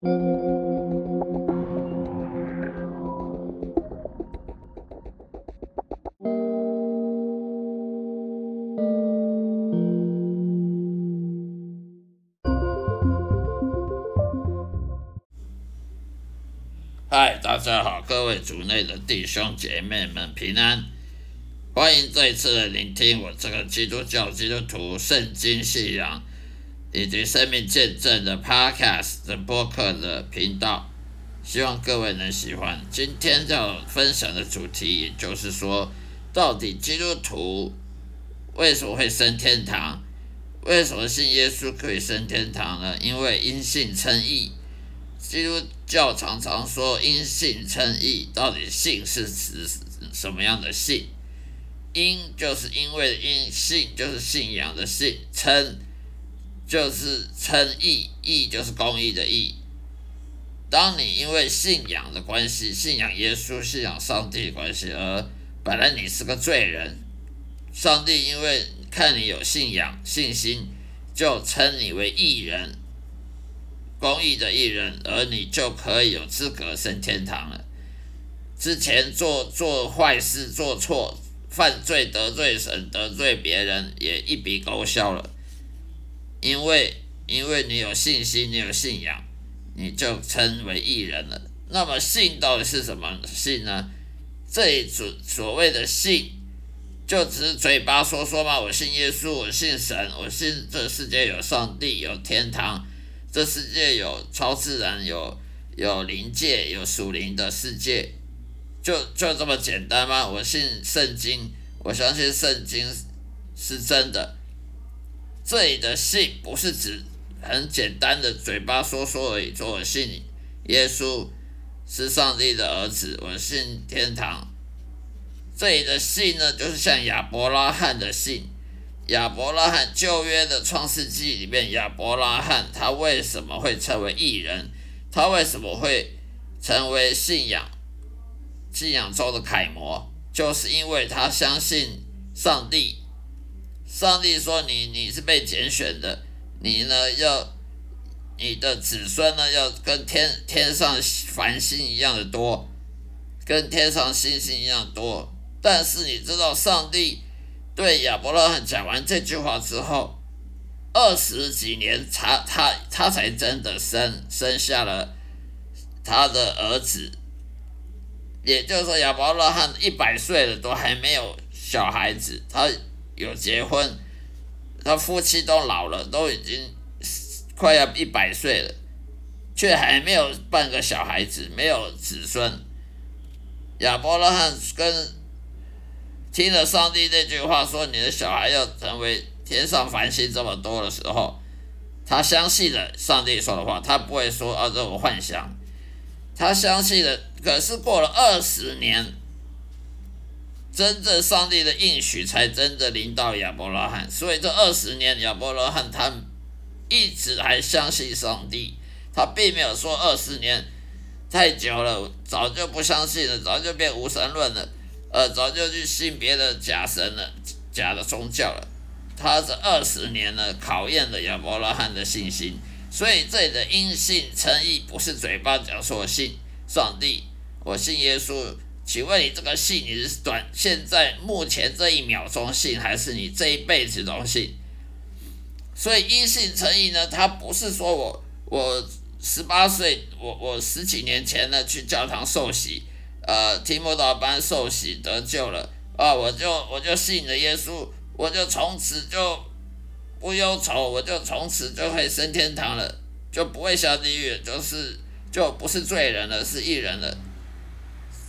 嗨，大家好，各位族内的弟兄姐妹们平安，欢迎再次的聆听我这个基督教基督徒圣经信仰以及生命见证的 Podcast 的播客的频道，希望各位能喜欢。今天要分享的主题，也就是说，到底基督徒为什么会升天堂？为什么信耶稣可以升天堂呢？因为因信称义。基督教常常说因信称义，到底信是指什么样的信？因就是因为因信就是信仰的信，称就是称义，义就是公义的义。当你因为信仰的关系，信仰耶稣、信仰上帝的关系，而本来你是个罪人，上帝因为看你有信仰、信心，就称你为义人。公义的艺人，而你就可以有资格升天堂了。之前做做坏事、做错、犯罪、得罪神、得罪别人，也一笔勾销了。因为因为你有信心，你有信仰，你就称为艺人了。那么信到底是什么信呢？这一组所谓的信，就只是嘴巴说说嘛。我信耶稣，我信神，我信这世界有上帝，有天堂。这世界有超自然，有有灵界，有属灵的世界，就就这么简单吗？我信圣经，我相信圣经是真的。这里的信不是指很简单的嘴巴说说而已，说我信耶稣是上帝的儿子，我信天堂。这里的信呢，就是像亚伯拉罕的信。亚伯拉罕旧约的创世纪里面，亚伯拉罕他为什么会成为异人？他为什么会成为信仰信仰中的楷模？就是因为他相信上帝。上帝说：“你你是被拣选的，你呢要你的子孙呢要跟天天上繁星一样的多，跟天上星星一样多。但是你知道上帝。”对亚伯拉罕讲完这句话之后，二十几年，他他他才真的生生下了他的儿子。也就是说，亚伯拉罕一百岁了都还没有小孩子。他有结婚，他夫妻都老了，都已经快要一百岁了，却还没有半个小孩子，没有子孙。亚伯拉罕跟听了上帝那句话说：“你的小孩要成为天上繁星这么多的时候，他相信了上帝说的话，他不会说啊这种幻想，他相信了。可是过了二十年，真正上帝的应许才真的临到亚伯拉罕。所以这二十年，亚伯拉罕他一直还相信上帝，他并没有说二十年太久了，早就不相信了，早就变无神论了。”呃，早就去信别的假神了，假的宗教了。他这二十年呢，考验了亚伯拉罕的信心。所以这里的因信诚意，不是嘴巴讲说信上帝，我信耶稣。请问你这个信，你是短现在目前这一秒钟信，还是你这一辈子都信？所以因信成义呢，他不是说我我十八岁，我我十几年前呢去教堂受洗。呃，提摩岛班受洗得救了啊！我就我就信了耶稣，我就从此就不忧愁，我就从此就会升天堂了，就不会下地狱，就是就不是罪人了，是义人了。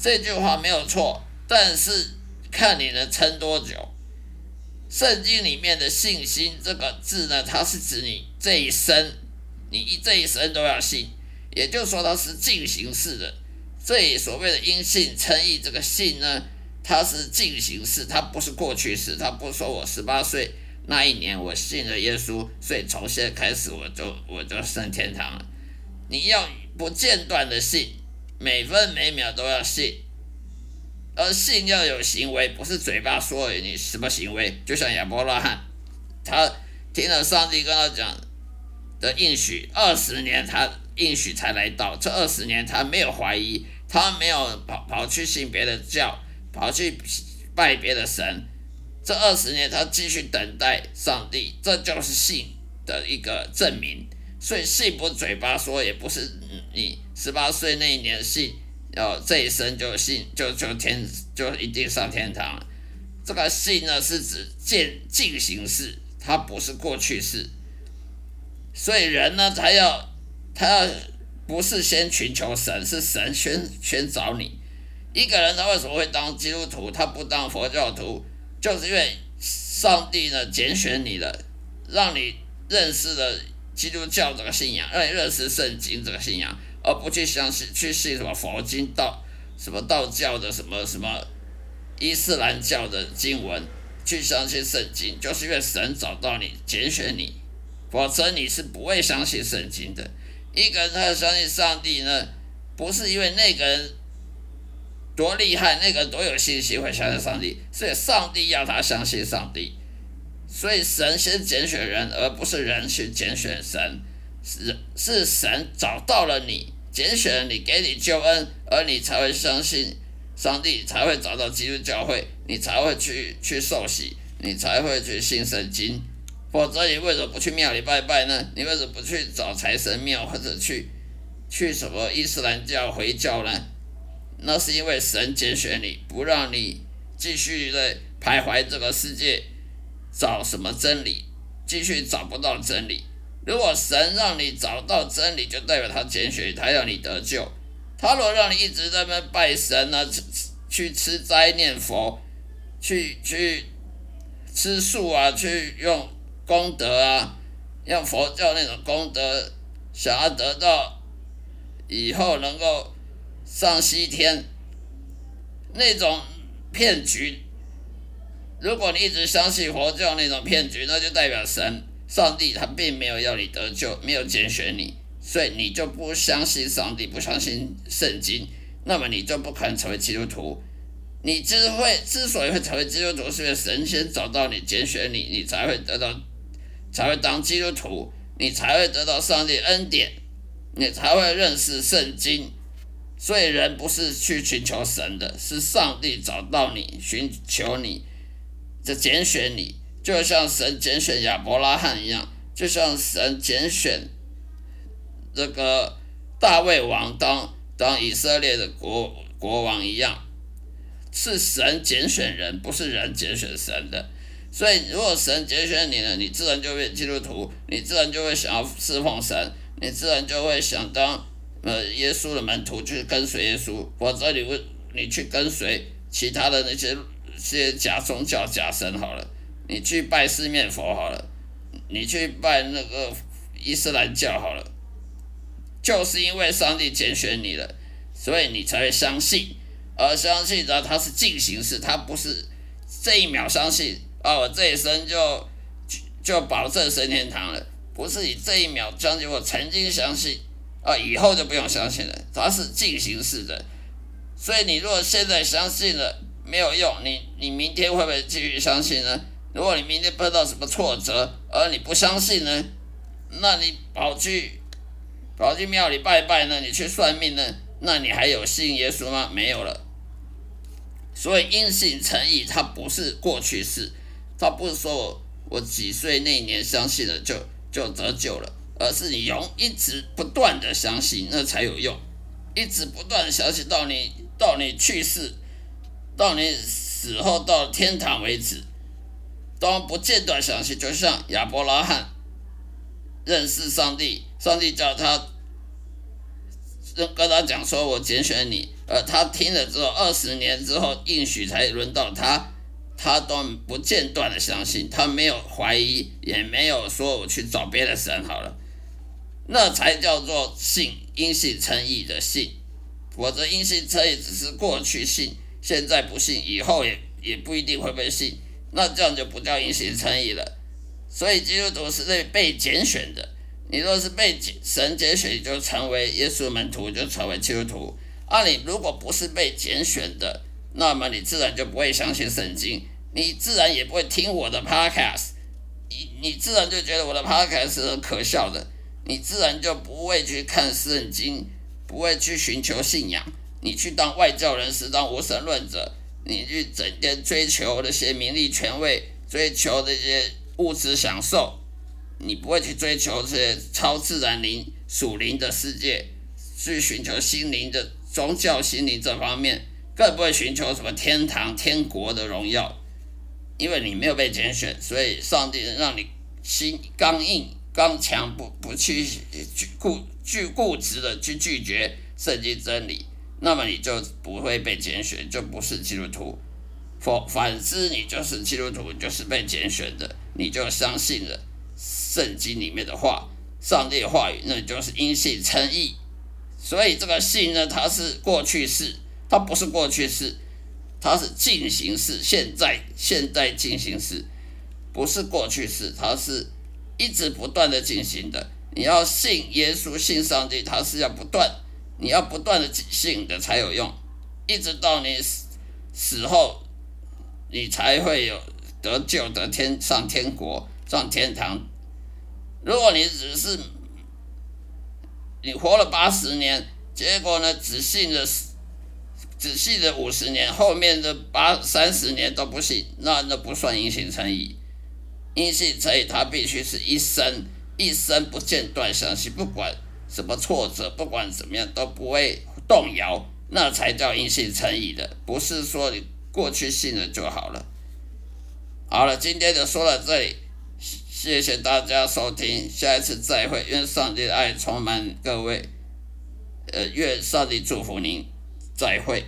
这句话没有错，但是看你能撑多久。圣经里面的信心这个字呢，它是指你这一生，你这一生都要信，也就是说它是进行式的。所以所谓的因信称义，这个信呢，它是进行式，它不是过去式。它不说我十八岁那一年我信了耶稣，所以从现在开始我就我就升天堂了。你要不间断的信，每分每秒都要信，而信要有行为，不是嘴巴说你什么行为。就像亚伯拉罕，他听了上帝跟他讲，的应许，二十年他应许才来到，这二十年他没有怀疑，他没有跑跑去信别的教，跑去拜别的神，这二十年他继续等待上帝，这就是信的一个证明。所以信不嘴巴说，也不是你十八岁那一年信，哦，这一生就信就就天就一定上天堂。这个信呢是指进进行式，它不是过去式。所以人呢，他要他要不是先寻求神，是神先先找你。一个人他为什么会当基督徒，他不当佛教徒，就是因为上帝呢拣选你了，让你认识了。基督教这个信仰，让你认识圣经这个信仰，而不去相信去信什么佛经道什么道教的什么什么伊斯兰教的经文，去相信圣经，就是因为神找到你拣选你，否则你是不会相信圣经的。一个人他相信上帝呢，不是因为那个人多厉害，那个人多有信心会相信上帝，是上帝要他相信上帝。所以神先拣选人，而不是人去拣选神，是是神找到了你，拣选你，给你救恩，而你才会相信上帝，才会找到基督教会，你才会去去受洗，你才会去信圣经。否则你为什么不去庙里拜拜呢？你为什么不去找财神庙或者去去什么伊斯兰教回教呢？那是因为神拣选你，不让你继续的徘徊这个世界。找什么真理？继续找不到真理。如果神让你找到真理，就代表他拣选他要你得救。他如果让你一直在那拜神啊，去吃斋念佛，去去吃素啊，去用功德啊，用佛教那种功德，想要得到以后能够上西天，那种骗局。如果你一直相信佛教那种骗局，那就代表神、上帝他并没有要你得救，没有拣选你，所以你就不相信上帝，不相信圣经，那么你就不可能成为基督徒。你之会之所以会成为基督徒，是因为神先找到你，拣选你，你才会得到，才会当基督徒，你才会得到上帝恩典，你才会认识圣经。所以人不是去寻求神的，是上帝找到你，寻求你。这拣选你，就像神拣选亚伯拉罕一样，就像神拣选这个大卫王当当以色列的国国王一样，是神拣选人，不是人拣选神的。所以，如果神拣选你了，你自然就会基督徒，你自然就会想要侍奉神，你自然就会想当呃耶稣的门徒，去跟随耶稣。否则，你会你去跟随其他的那些。些假宗教假神好了，你去拜四面佛好了，你去拜那个伊斯兰教好了，就是因为上帝拣选你了，所以你才会相信，而相信的它是进行式，它不是这一秒相信啊，我这一生就就保证升天堂了，不是你这一秒相信，我曾经相信啊，以后就不用相信了，它是进行式的，所以你如果现在相信了。没有用，你你明天会不会继续相信呢？如果你明天碰到什么挫折，而你不相信呢？那你跑去跑去庙里拜拜呢？你去算命呢？那你还有信耶稣吗？没有了。所以因信诚意，它不是过去式，它不是说我我几岁那年相信了就就得救了，而是你永一直不断的相信，那才有用，一直不断的相信到你到你去世。到你死后到天堂为止，都不间断相信，就像亚伯拉罕认识上帝，上帝叫他跟他讲说：“我拣选你。”而他听了之后，二十年之后应许才轮到他，他都不间断的相信，他没有怀疑，也没有说我去找别的神好了，那才叫做信，因信称义的信，否则因信称义只是过去信。现在不信，以后也也不一定会被信，那这样就不叫因信称义了。所以基督徒是被被拣选的。你若是被神拣选，就成为耶稣门徒，就成为基督徒。啊，你如果不是被拣选的，那么你自然就不会相信圣经，你自然也不会听我的 podcast，你你自然就觉得我的 podcast 是可笑的，你自然就不会去看圣经，不会去寻求信仰。你去当外教人士，当无神论者，你去整天追求那些名利权位，追求这些物质享受，你不会去追求这些超自然灵属灵的世界，去寻求心灵的宗教心灵这方面，更不会寻求什么天堂天国的荣耀，因为你没有被拣选，所以上帝让你心刚硬刚强，不不去去固拒固执的去拒绝圣经真理。那么你就不会被拣选，就不是基督徒；否反之，你就是基督徒，你就是被拣选的，你就相信了圣经里面的话，上帝的话语，那你就是因信称义。所以这个信呢，它是过去式，它不是过去式，它是进行式，现在现在进行式，不是过去式，它是一直不断的进行的。你要信耶稣，信上帝，它是要不断。你要不断的信的才有用，一直到你死死后，你才会有得救得天上天国上天堂。如果你只是你活了八十年，结果呢只信了只信了五十年，后面的八三十年都不信，那那不算因信成义。因信成义，他必须是一生一生不间断相信，不管。什么挫折，不管怎么样都不会动摇，那才叫硬性成瘾的，不是说你过去信了就好了。好了，今天就说到这里，谢谢大家收听，下一次再会，愿上帝的爱充满各位，呃，愿上帝祝福您，再会。